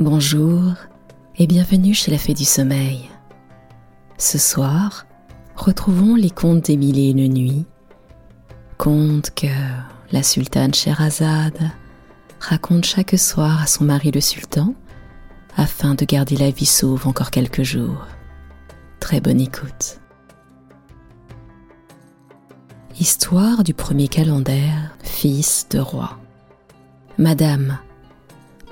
Bonjour et bienvenue chez la Fée du Sommeil. Ce soir, retrouvons les contes des et une nuits, contes que la sultane Sherazade raconte chaque soir à son mari le sultan afin de garder la vie sauve encore quelques jours. Très bonne écoute. Histoire du premier calendaire, fils de roi. Madame,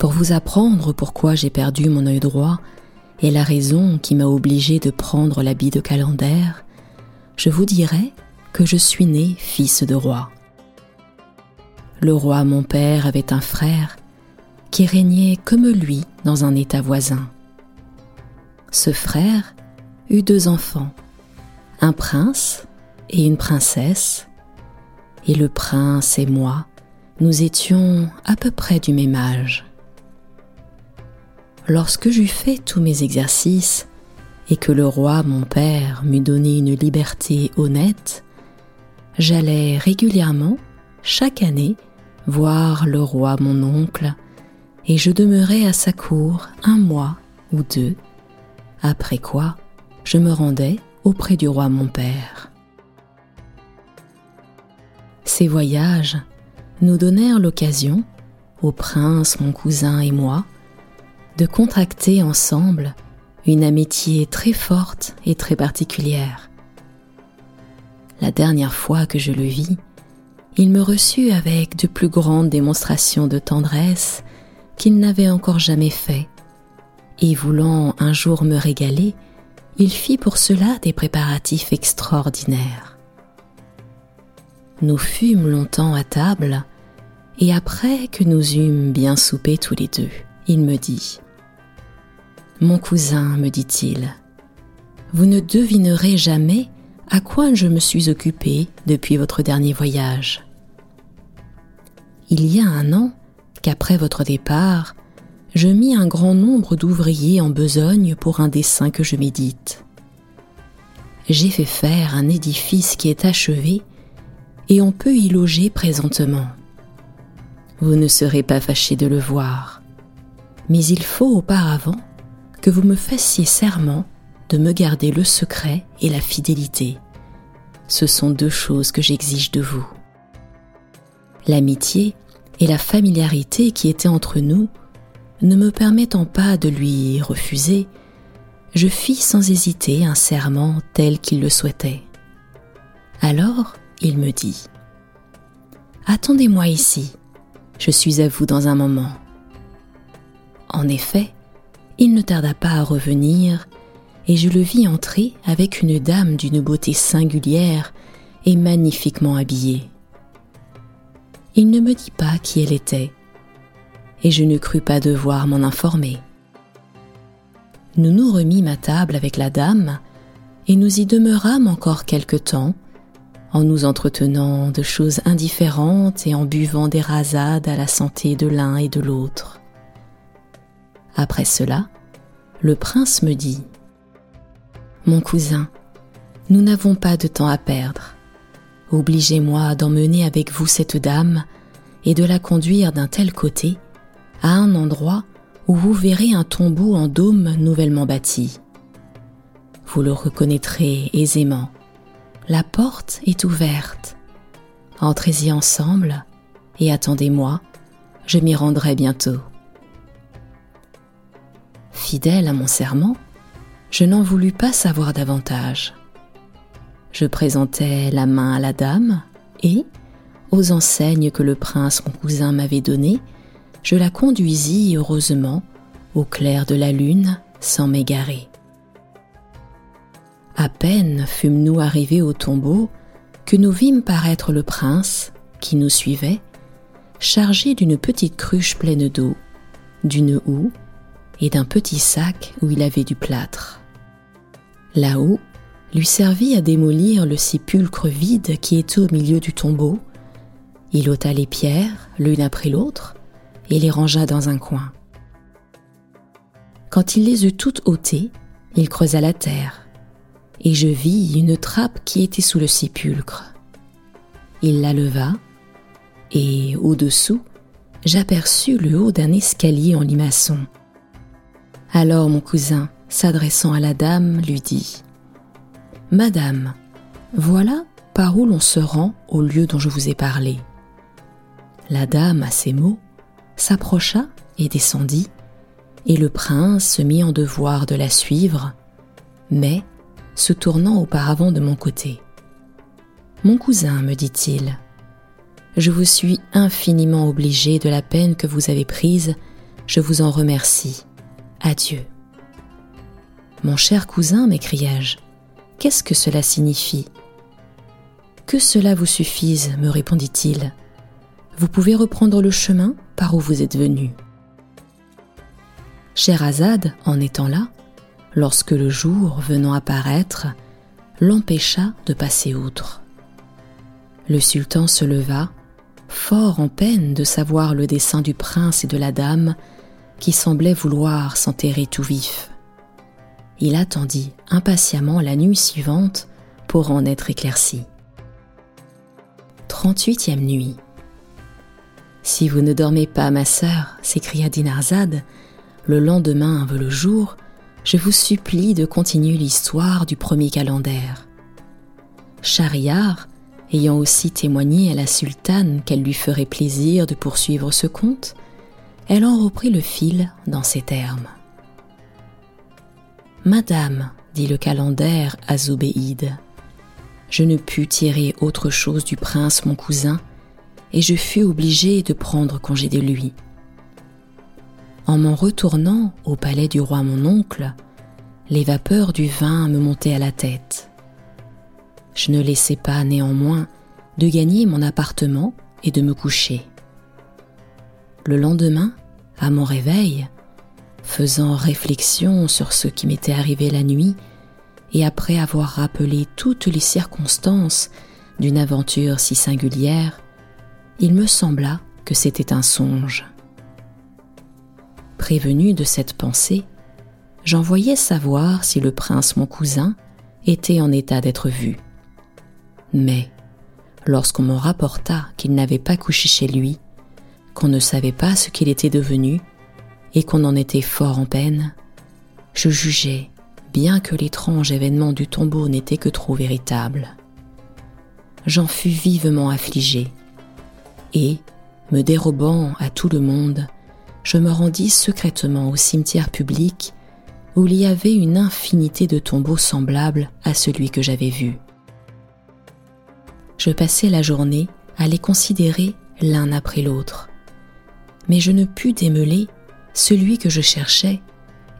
pour vous apprendre pourquoi j'ai perdu mon œil droit et la raison qui m'a obligé de prendre l'habit de calendaire, je vous dirai que je suis né fils de roi. Le roi mon père avait un frère qui régnait comme lui dans un état voisin. Ce frère eut deux enfants, un prince et une princesse, et le prince et moi, nous étions à peu près du même âge. Lorsque j'eus fait tous mes exercices et que le roi mon père m'eut donné une liberté honnête, j'allais régulièrement, chaque année, voir le roi mon oncle, et je demeurais à sa cour un mois ou deux, après quoi je me rendais auprès du roi mon père. Ces voyages nous donnèrent l'occasion, au prince mon cousin et moi, de contracter ensemble une amitié très forte et très particulière. La dernière fois que je le vis, il me reçut avec de plus grandes démonstrations de tendresse qu'il n'avait encore jamais fait, et voulant un jour me régaler, il fit pour cela des préparatifs extraordinaires. Nous fûmes longtemps à table, et après que nous eûmes bien soupé tous les deux, il me dit Mon cousin, me dit-il, vous ne devinerez jamais à quoi je me suis occupé depuis votre dernier voyage. Il y a un an qu'après votre départ, je mis un grand nombre d'ouvriers en besogne pour un dessin que je médite. J'ai fait faire un édifice qui est achevé et on peut y loger présentement. Vous ne serez pas fâché de le voir, mais il faut auparavant que vous me fassiez serment de me garder le secret et la fidélité. Ce sont deux choses que j'exige de vous. L'amitié et la familiarité qui étaient entre nous ne me permettant pas de lui refuser, je fis sans hésiter un serment tel qu'il le souhaitait. Alors il me dit Attendez-moi ici, je suis à vous dans un moment. En effet, il ne tarda pas à revenir, et je le vis entrer avec une dame d'une beauté singulière et magnifiquement habillée. Il ne me dit pas qui elle était, et je ne crus pas devoir m'en informer. Nous nous remîmes à table avec la dame, et nous y demeurâmes encore quelque temps, en nous entretenant de choses indifférentes et en buvant des rasades à la santé de l'un et de l'autre. Après cela, le prince me dit Mon cousin, nous n'avons pas de temps à perdre. Obligez-moi d'emmener avec vous cette dame et de la conduire d'un tel côté à un endroit où vous verrez un tombeau en dôme nouvellement bâti. Vous le reconnaîtrez aisément la porte est ouverte. Entrez-y ensemble et attendez-moi, je m'y rendrai bientôt. Fidèle à mon serment, je n'en voulus pas savoir davantage. Je présentai la main à la dame et, aux enseignes que le prince mon cousin m'avait données, je la conduisis heureusement au clair de la lune sans m'égarer. À peine fûmes-nous arrivés au tombeau que nous vîmes paraître le prince, qui nous suivait, chargé d'une petite cruche pleine d'eau, d'une houe et d'un petit sac où il avait du plâtre. La houe lui servit à démolir le sépulcre vide qui était au milieu du tombeau. Il ôta les pierres l'une après l'autre et les rangea dans un coin. Quand il les eut toutes ôtées, il creusa la terre et je vis une trappe qui était sous le sépulcre. Il la leva, et au-dessous, j'aperçus le haut d'un escalier en limaçon. Alors mon cousin, s'adressant à la dame, lui dit Madame, voilà par où l'on se rend au lieu dont je vous ai parlé. La dame, à ces mots, s'approcha et descendit, et le prince se mit en devoir de la suivre, mais se tournant auparavant de mon côté. Mon cousin, me dit-il, je vous suis infiniment obligé de la peine que vous avez prise, je vous en remercie. Adieu. Mon cher cousin, m'écriai-je, qu'est-ce que cela signifie? Que cela vous suffise, me répondit-il. Vous pouvez reprendre le chemin par où vous êtes venu. Scheherazade, en étant là, lorsque le jour venant apparaître, l'empêcha de passer outre. Le sultan se leva, fort en peine de savoir le dessein du prince et de la dame, qui semblaient vouloir s'enterrer tout vif. Il attendit impatiemment la nuit suivante pour en être éclairci. 38e nuit. Si vous ne dormez pas, ma sœur, s'écria Dinarzade, le lendemain veut le jour, je vous supplie de continuer l'histoire du premier calendaire. Shahriar, ayant aussi témoigné à la sultane qu'elle lui ferait plaisir de poursuivre ce conte, elle en reprit le fil dans ces termes. Madame, dit le calendaire à Zobéide, je ne pus tirer autre chose du prince mon cousin, et je fus obligée de prendre congé de lui. En m'en retournant au palais du roi mon oncle, les vapeurs du vin me montaient à la tête. Je ne laissais pas néanmoins de gagner mon appartement et de me coucher. Le lendemain, à mon réveil, faisant réflexion sur ce qui m'était arrivé la nuit, et après avoir rappelé toutes les circonstances d'une aventure si singulière, il me sembla que c'était un songe. Prévenu de cette pensée, j'envoyai savoir si le prince mon cousin était en état d'être vu. Mais, lorsqu'on me rapporta qu'il n'avait pas couché chez lui, qu'on ne savait pas ce qu'il était devenu, et qu'on en était fort en peine, je jugeai, bien que l'étrange événement du tombeau n'était que trop véritable. J'en fus vivement affligé, et, me dérobant à tout le monde, je me rendis secrètement au cimetière public où il y avait une infinité de tombeaux semblables à celui que j'avais vu. Je passai la journée à les considérer l'un après l'autre, mais je ne pus démêler celui que je cherchais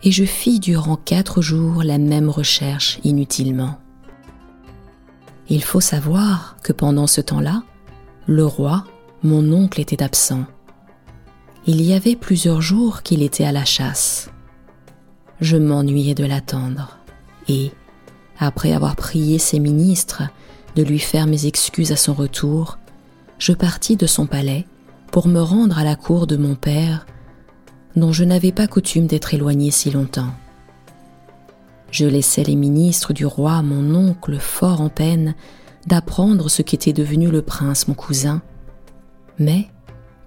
et je fis durant quatre jours la même recherche inutilement. Il faut savoir que pendant ce temps-là, le roi, mon oncle, était absent il y avait plusieurs jours qu'il était à la chasse. Je m'ennuyais de l'attendre, et, après avoir prié ses ministres de lui faire mes excuses à son retour, je partis de son palais pour me rendre à la cour de mon père, dont je n'avais pas coutume d'être éloigné si longtemps. Je laissai les ministres du roi, mon oncle, fort en peine d'apprendre ce qu'était devenu le prince mon cousin, mais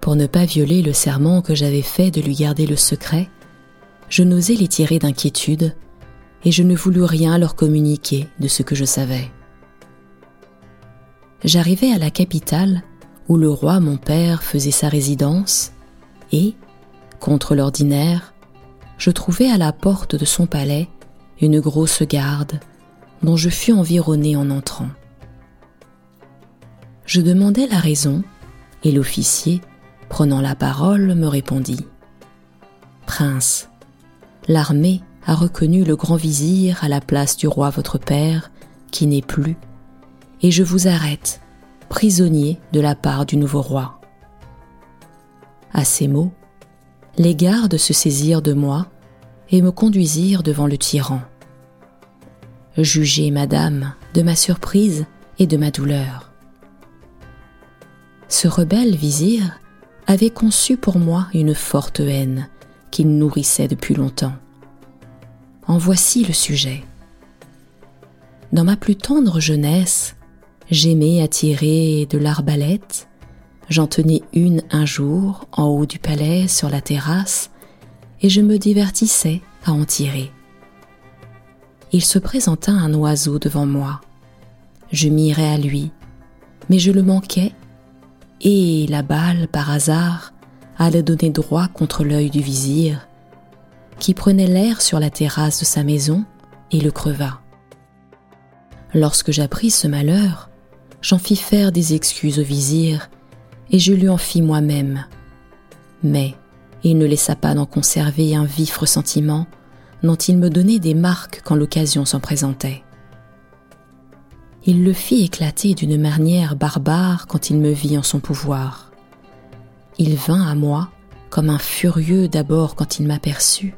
pour ne pas violer le serment que j'avais fait de lui garder le secret, je n'osais les tirer d'inquiétude et je ne voulus rien leur communiquer de ce que je savais. J'arrivai à la capitale où le roi mon père faisait sa résidence et, contre l'ordinaire, je trouvai à la porte de son palais une grosse garde dont je fus environné en entrant. Je demandai la raison et l'officier prenant la parole, me répondit Prince, l'armée a reconnu le grand vizir à la place du roi votre père, qui n'est plus, et je vous arrête, prisonnier de la part du nouveau roi. À ces mots, les gardes se saisirent de moi et me conduisirent devant le tyran. Jugez, madame, de ma surprise et de ma douleur. Ce rebelle vizir avait conçu pour moi une forte haine qu'il nourrissait depuis longtemps. En voici le sujet. Dans ma plus tendre jeunesse, j'aimais à tirer de l'arbalète. J'en tenais une un jour en haut du palais sur la terrasse et je me divertissais à en tirer. Il se présenta un oiseau devant moi. Je m'irais à lui, mais je le manquais, et la balle, par hasard, allait donner droit contre l'œil du vizir, qui prenait l'air sur la terrasse de sa maison et le creva. Lorsque j'appris ce malheur, j'en fis faire des excuses au vizir, et je lui en fis moi-même. Mais il ne laissa pas d'en conserver un vif ressentiment, dont il me donnait des marques quand l'occasion s'en présentait. Il le fit éclater d'une manière barbare quand il me vit en son pouvoir. Il vint à moi comme un furieux d'abord quand il m'aperçut,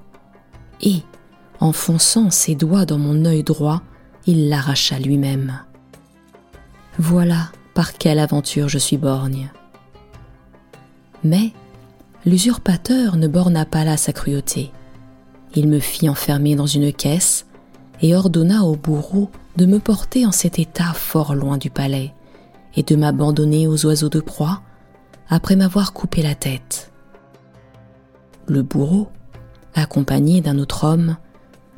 et, enfonçant ses doigts dans mon œil droit, il l'arracha lui-même. Voilà par quelle aventure je suis borgne. Mais l'usurpateur ne borna pas là sa cruauté. Il me fit enfermer dans une caisse et ordonna au bourreau de me porter en cet état fort loin du palais et de m'abandonner aux oiseaux de proie après m'avoir coupé la tête. Le bourreau, accompagné d'un autre homme,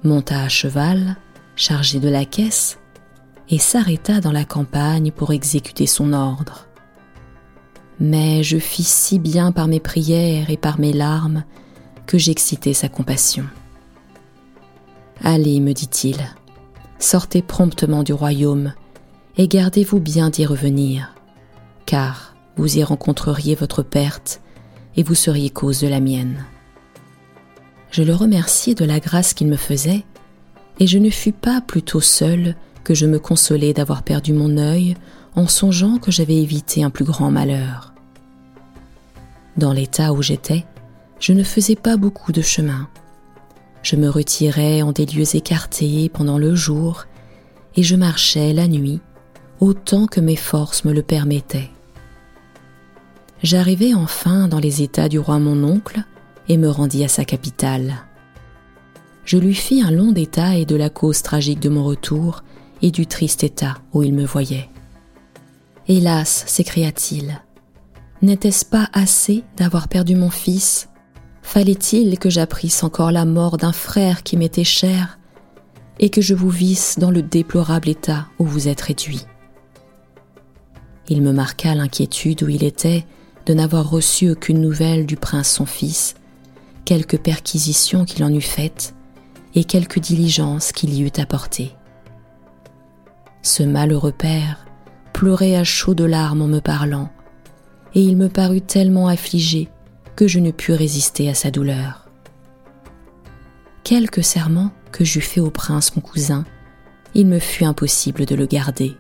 monta à cheval, chargé de la caisse, et s'arrêta dans la campagne pour exécuter son ordre. Mais je fis si bien par mes prières et par mes larmes que j'excitai sa compassion. Allez, me dit-il, sortez promptement du royaume et gardez-vous bien d'y revenir, car vous y rencontreriez votre perte et vous seriez cause de la mienne. Je le remerciai de la grâce qu'il me faisait, et je ne fus pas plutôt seul que je me consolais d'avoir perdu mon œil en songeant que j'avais évité un plus grand malheur. Dans l'état où j'étais, je ne faisais pas beaucoup de chemin. Je me retirais en des lieux écartés pendant le jour et je marchais la nuit autant que mes forces me le permettaient. J'arrivai enfin dans les états du roi mon oncle et me rendis à sa capitale. Je lui fis un long détail de la cause tragique de mon retour et du triste état où il me voyait. Hélas, s'écria-t-il, n'était-ce pas assez d'avoir perdu mon fils? Fallait-il que j'apprisse encore la mort d'un frère qui m'était cher et que je vous visse dans le déplorable état où vous êtes réduit? Il me marqua l'inquiétude où il était de n'avoir reçu aucune nouvelle du prince son fils, quelques perquisitions qu'il en eût faites et quelques diligences qu'il y eût apportées. Ce malheureux père pleurait à chaudes larmes en me parlant, et il me parut tellement affligé que je ne pus résister à sa douleur. Quelque serment que j'eus fait au prince mon cousin, il me fut impossible de le garder.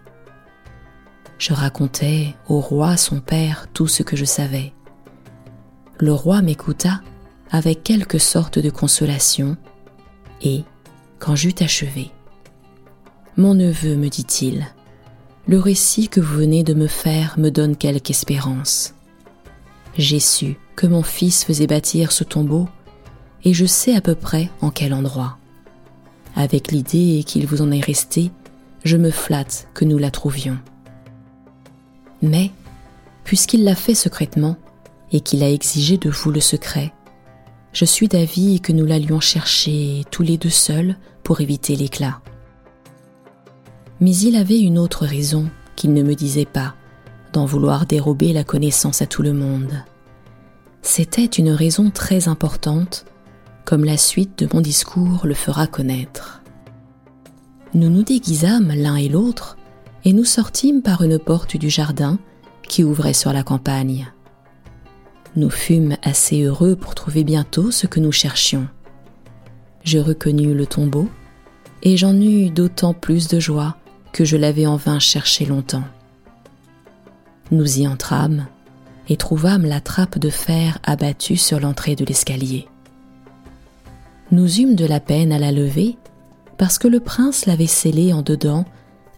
Je racontai au roi son père tout ce que je savais. Le roi m'écouta avec quelque sorte de consolation, et, quand j'eus achevé, Mon neveu, me dit-il, le récit que vous venez de me faire me donne quelque espérance. J'ai su que mon fils faisait bâtir ce tombeau, et je sais à peu près en quel endroit. Avec l'idée qu'il vous en est resté, je me flatte que nous la trouvions. Mais, puisqu'il l'a fait secrètement, et qu'il a exigé de vous le secret, je suis d'avis que nous l'allions chercher tous les deux seuls pour éviter l'éclat. Mais il avait une autre raison qu'il ne me disait pas, d'en vouloir dérober la connaissance à tout le monde. C'était une raison très importante, comme la suite de mon discours le fera connaître. Nous nous déguisâmes l'un et l'autre, et nous sortîmes par une porte du jardin qui ouvrait sur la campagne. Nous fûmes assez heureux pour trouver bientôt ce que nous cherchions. Je reconnus le tombeau, et j'en eus d'autant plus de joie que je l'avais en vain cherché longtemps. Nous y entrâmes et trouvâmes la trappe de fer abattue sur l'entrée de l'escalier. Nous eûmes de la peine à la lever parce que le prince l'avait scellée en dedans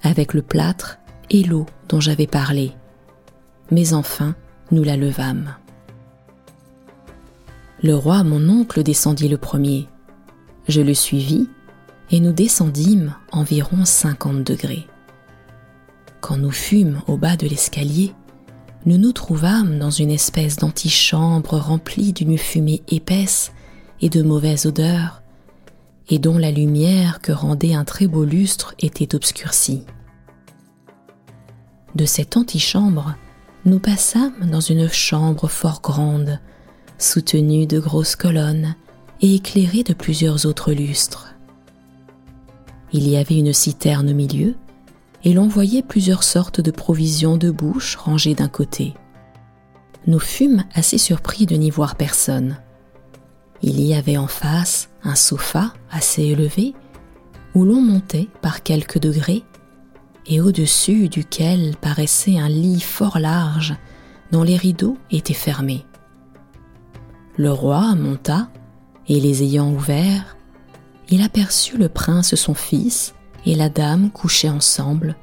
avec le plâtre et l'eau dont j'avais parlé. Mais enfin, nous la levâmes. Le roi, mon oncle, descendit le premier. Je le suivis, et nous descendîmes environ cinquante degrés. Quand nous fûmes au bas de l'escalier, nous nous trouvâmes dans une espèce d'antichambre remplie d'une fumée épaisse et de mauvaise odeur, et dont la lumière que rendait un très beau lustre était obscurcie. De cette antichambre, nous passâmes dans une chambre fort grande, soutenue de grosses colonnes et éclairée de plusieurs autres lustres. Il y avait une citerne au milieu, et l'on voyait plusieurs sortes de provisions de bouche rangées d'un côté. Nous fûmes assez surpris de n'y voir personne. Il y avait en face un sofa assez élevé, où l'on montait par quelques degrés, et au-dessus duquel paraissait un lit fort large dont les rideaux étaient fermés. Le roi monta, et les ayant ouverts, il aperçut le prince son fils et la dame couchés ensemble,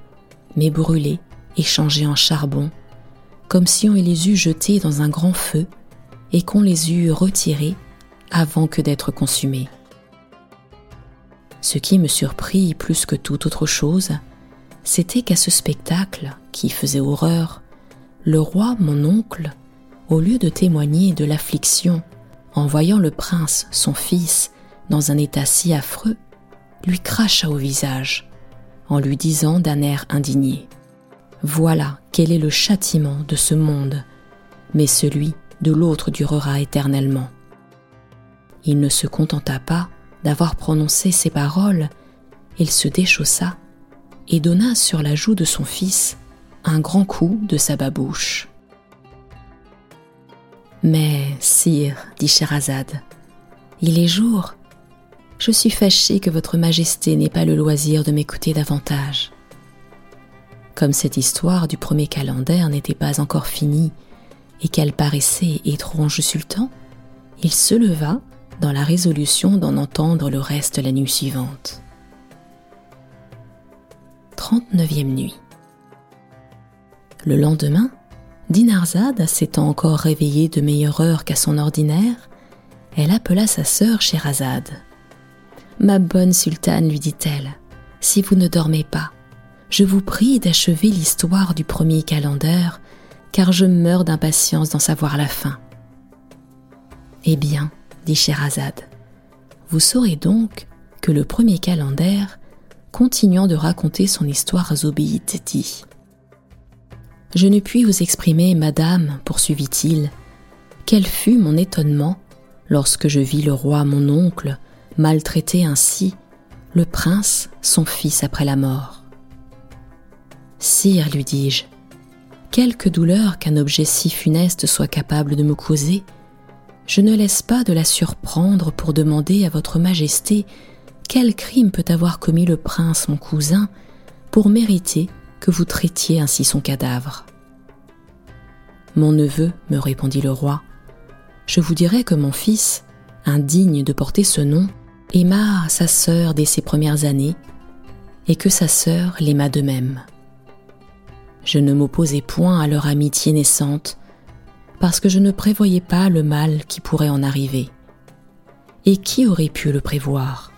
mais brûlés et changés en charbon, comme si on les eût jetés dans un grand feu et qu'on les eût retirés avant que d'être consumés. Ce qui me surprit plus que toute autre chose, c'était qu'à ce spectacle, qui faisait horreur, le roi, mon oncle, au lieu de témoigner de l'affliction en voyant le prince, son fils, dans un état si affreux, lui cracha au visage, en lui disant d'un air indigné Voilà quel est le châtiment de ce monde, mais celui de l'autre durera éternellement. Il ne se contenta pas d'avoir prononcé ces paroles, il se déchaussa et donna sur la joue de son fils un grand coup de sa babouche. Mais, sire, dit Sherazade, il est jour. Je suis fâchée que votre majesté n'ait pas le loisir de m'écouter davantage. Comme cette histoire du premier calendrier n'était pas encore finie et qu'elle paraissait étrange au sultan, il se leva dans la résolution d'en entendre le reste la nuit suivante. 39e nuit. Le lendemain, Dinarzade s'étant encore réveillée de meilleure heure qu'à son ordinaire, elle appela sa sœur Sherazade. Ma bonne sultane, lui dit-elle, si vous ne dormez pas, je vous prie d'achever l'histoire du premier calender, car je meurs d'impatience d'en savoir la fin. Eh bien, dit Sherazade. Vous saurez donc que le premier calender, continuant de raconter son histoire à Zobéite, dit Je ne puis vous exprimer, madame, poursuivit-il, quel fut mon étonnement lorsque je vis le roi mon oncle maltraiter ainsi le prince son fils après la mort. Sire, lui dis-je, quelque douleur qu'un objet si funeste soit capable de me causer, je ne laisse pas de la surprendre pour demander à votre majesté quel crime peut avoir commis le prince mon cousin pour mériter que vous traitiez ainsi son cadavre. Mon neveu, me répondit le roi, je vous dirai que mon fils, indigne de porter ce nom, aima sa sœur dès ses premières années, et que sa sœur l'aima de même. Je ne m'opposai point à leur amitié naissante, parce que je ne prévoyais pas le mal qui pourrait en arriver. Et qui aurait pu le prévoir?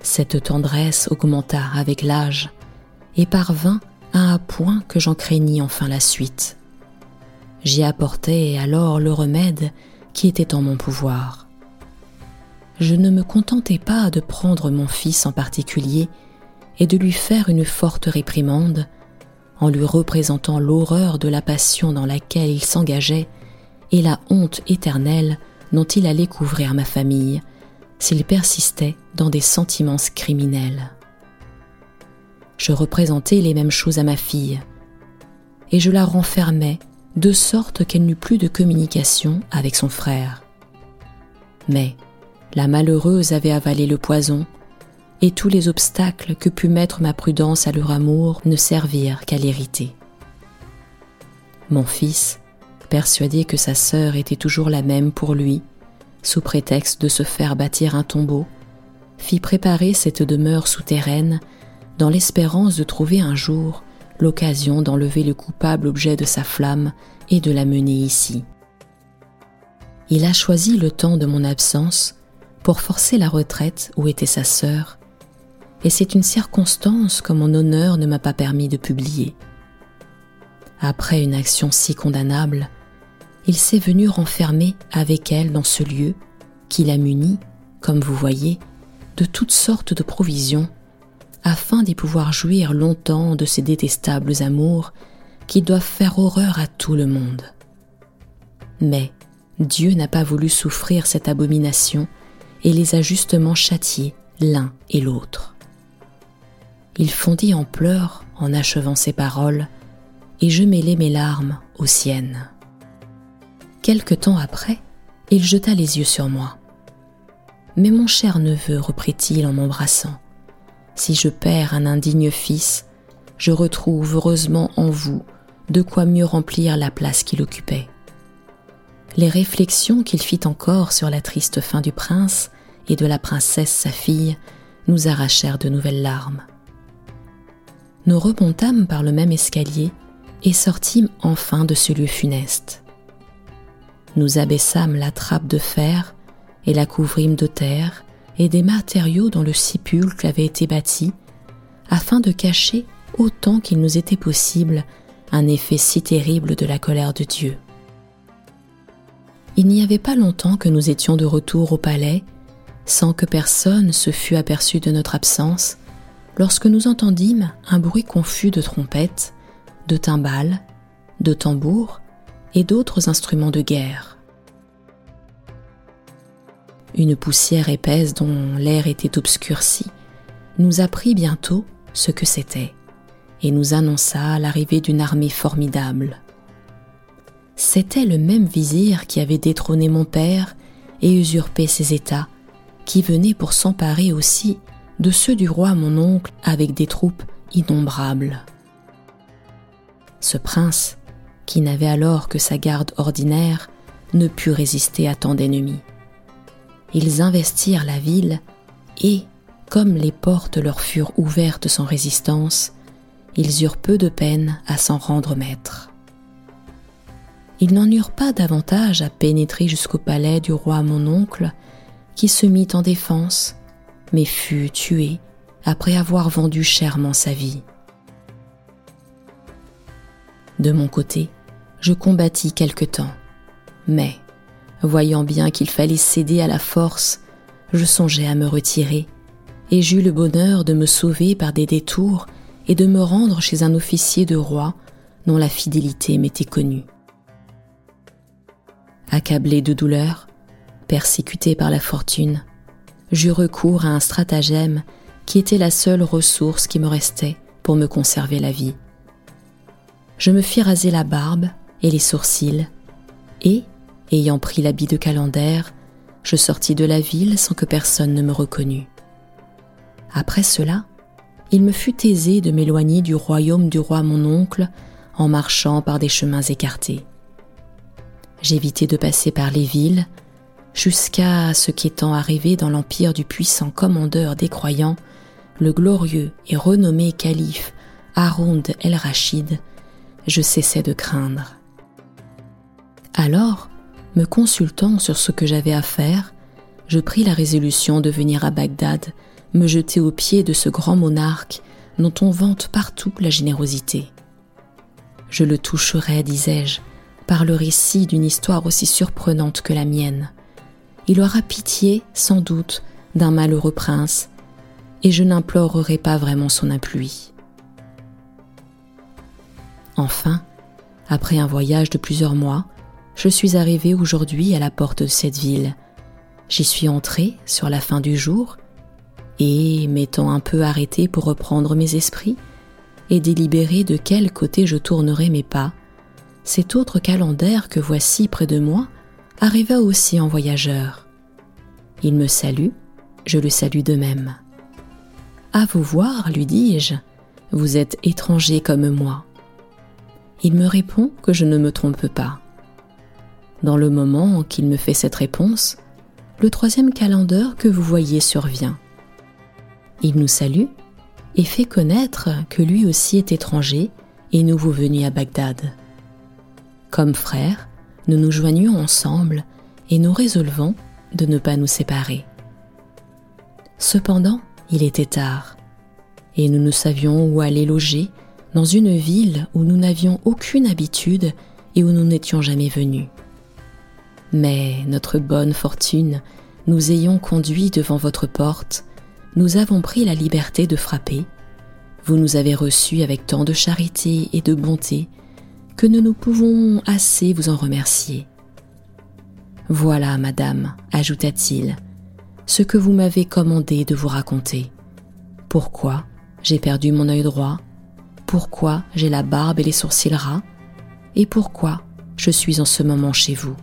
Cette tendresse augmenta avec l'âge et parvint à un point que j'en craignis enfin la suite. J'y apportai alors le remède qui était en mon pouvoir. Je ne me contentais pas de prendre mon fils en particulier et de lui faire une forte réprimande, en lui représentant l'horreur de la passion dans laquelle il s'engageait et la honte éternelle dont il allait couvrir ma famille s'il persistait dans des sentiments criminels. Je représentais les mêmes choses à ma fille, et je la renfermais de sorte qu'elle n'eut plus de communication avec son frère. Mais la malheureuse avait avalé le poison, et tous les obstacles que put mettre ma prudence à leur amour ne servirent qu'à l'hériter. Mon fils, persuadé que sa sœur était toujours la même pour lui, sous prétexte de se faire bâtir un tombeau, fit préparer cette demeure souterraine dans l'espérance de trouver un jour l'occasion d'enlever le coupable objet de sa flamme et de la mener ici. Il a choisi le temps de mon absence pour forcer la retraite où était sa sœur, et c'est une circonstance que mon honneur ne m'a pas permis de publier. Après une action si condamnable, il s'est venu renfermer avec elle dans ce lieu qui l'a muni, comme vous voyez, de toutes sortes de provisions, afin d'y pouvoir jouir longtemps de ces détestables amours qui doivent faire horreur à tout le monde. Mais Dieu n'a pas voulu souffrir cette abomination et les a justement châtiés l'un et l'autre. Il fondit en pleurs en achevant ces paroles, et je mêlai mes larmes aux siennes. Quelque temps après, il jeta les yeux sur moi. Mais mon cher neveu, reprit-il en m'embrassant, si je perds un indigne fils, je retrouve heureusement en vous de quoi mieux remplir la place qu'il occupait. Les réflexions qu'il fit encore sur la triste fin du prince et de la princesse sa fille nous arrachèrent de nouvelles larmes. Nous remontâmes par le même escalier et sortîmes enfin de ce lieu funeste. Nous abaissâmes la trappe de fer et la couvrîmes de terre et des matériaux dont le sépulcre avait été bâti, afin de cacher autant qu'il nous était possible un effet si terrible de la colère de Dieu. Il n'y avait pas longtemps que nous étions de retour au palais, sans que personne se fût aperçu de notre absence, lorsque nous entendîmes un bruit confus de trompettes, de timbales, de tambours et d'autres instruments de guerre. Une poussière épaisse dont l'air était obscurci nous apprit bientôt ce que c'était et nous annonça l'arrivée d'une armée formidable. C'était le même vizir qui avait détrôné mon père et usurpé ses états, qui venait pour s'emparer aussi de ceux du roi mon oncle avec des troupes innombrables. Ce prince, qui n'avait alors que sa garde ordinaire, ne put résister à tant d'ennemis. Ils investirent la ville et, comme les portes leur furent ouvertes sans résistance, ils eurent peu de peine à s'en rendre maîtres. Ils n'en eurent pas davantage à pénétrer jusqu'au palais du roi mon oncle, qui se mit en défense, mais fut tué après avoir vendu chèrement sa vie. De mon côté, je combattis quelque temps, mais, voyant bien qu'il fallait céder à la force, je songeai à me retirer, et j'eus le bonheur de me sauver par des détours et de me rendre chez un officier de roi dont la fidélité m'était connue. Accablé de douleur, persécuté par la fortune, j'eus recours à un stratagème qui était la seule ressource qui me restait pour me conserver la vie. Je me fis raser la barbe et les sourcils, et, ayant pris l'habit de calendaire, je sortis de la ville sans que personne ne me reconnût. Après cela, il me fut aisé de m'éloigner du royaume du roi mon oncle en marchant par des chemins écartés. J'évitai de passer par les villes, jusqu'à ce qu'étant arrivé dans l'empire du puissant commandeur des croyants, le glorieux et renommé calife Haroun el-Rachid, je cessais de craindre. Alors, me consultant sur ce que j'avais à faire, je pris la résolution de venir à Bagdad me jeter aux pieds de ce grand monarque dont on vante partout la générosité. Je le toucherai, disais-je, par le récit d'une histoire aussi surprenante que la mienne? Il aura pitié, sans doute, d'un malheureux prince, et je n'implorerai pas vraiment son appui. Enfin, après un voyage de plusieurs mois, je suis arrivé aujourd'hui à la porte de cette ville. J'y suis entré sur la fin du jour et, m'étant un peu arrêté pour reprendre mes esprits et délibérer de quel côté je tournerais mes pas, cet autre calendaire que voici près de moi arriva aussi en voyageur. Il me salue, je le salue de même. À vous voir, lui dis-je, vous êtes étranger comme moi. Il me répond que je ne me trompe pas. Dans le moment qu'il me fait cette réponse, le troisième calendeur que vous voyez survient. Il nous salue et fait connaître que lui aussi est étranger et nouveau venu à Bagdad. Comme frères, nous nous joignons ensemble et nous résolvons de ne pas nous séparer. Cependant, il était tard, et nous ne savions où aller loger dans une ville où nous n'avions aucune habitude et où nous n'étions jamais venus. Mais notre bonne fortune nous ayant conduits devant votre porte nous avons pris la liberté de frapper. Vous nous avez reçus avec tant de charité et de bonté que nous ne pouvons assez vous en remercier. Voilà, madame, ajouta-t-il, ce que vous m'avez commandé de vous raconter. Pourquoi j'ai perdu mon œil droit? Pourquoi j'ai la barbe et les sourcils ras Et pourquoi je suis en ce moment chez vous?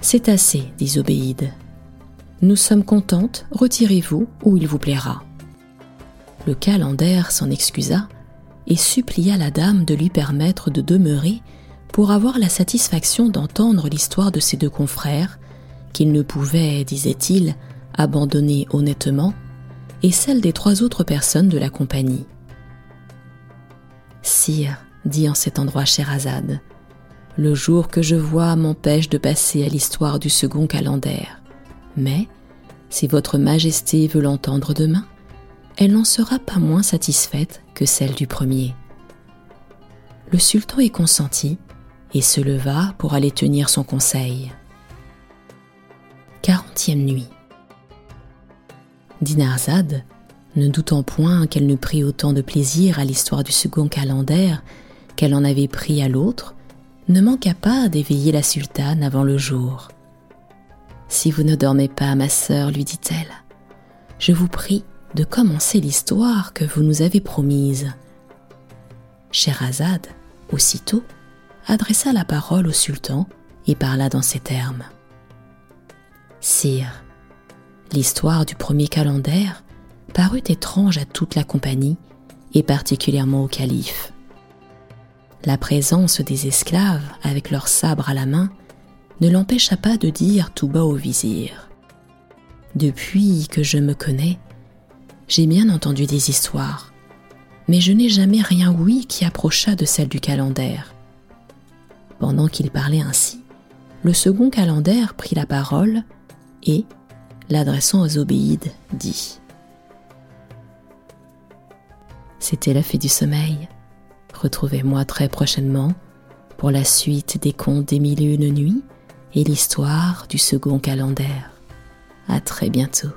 C'est assez, dit Zobéide. Nous sommes contentes, retirez-vous où il vous plaira. Le calendère s'en excusa et supplia la dame de lui permettre de demeurer pour avoir la satisfaction d'entendre l'histoire de ses deux confrères, qu'il ne pouvait, disait-il, abandonner honnêtement, et celle des trois autres personnes de la compagnie. Sire, dit en cet endroit Scheherazade, le jour que je vois m'empêche de passer à l'histoire du second calendère. Mais, si votre majesté veut l'entendre demain, elle n'en sera pas moins satisfaite que celle du premier. Le sultan y consentit et se leva pour aller tenir son conseil. Quarantième nuit. Dinarzade, ne doutant point qu'elle ne prit autant de plaisir à l'histoire du second calendère qu'elle en avait pris à l'autre, ne manqua pas d'éveiller la sultane avant le jour. Si vous ne dormez pas, ma sœur, lui dit-elle, je vous prie de commencer l'histoire que vous nous avez promise. Scheherazade, aussitôt, adressa la parole au sultan et parla dans ces termes. Sire, l'histoire du premier calendère parut étrange à toute la compagnie et particulièrement au calife. La présence des esclaves avec leurs sabres à la main ne l'empêcha pas de dire tout bas au vizir. Depuis que je me connais, j'ai bien entendu des histoires, mais je n'ai jamais rien ouï qui approcha de celle du calendère. Pendant qu'il parlait ainsi, le second calendère prit la parole et, l'adressant aux obéides, dit C'était la fée du sommeil. Retrouvez-moi très prochainement pour la suite des contes des mille et une nuits et l'histoire du second calendère. À très bientôt.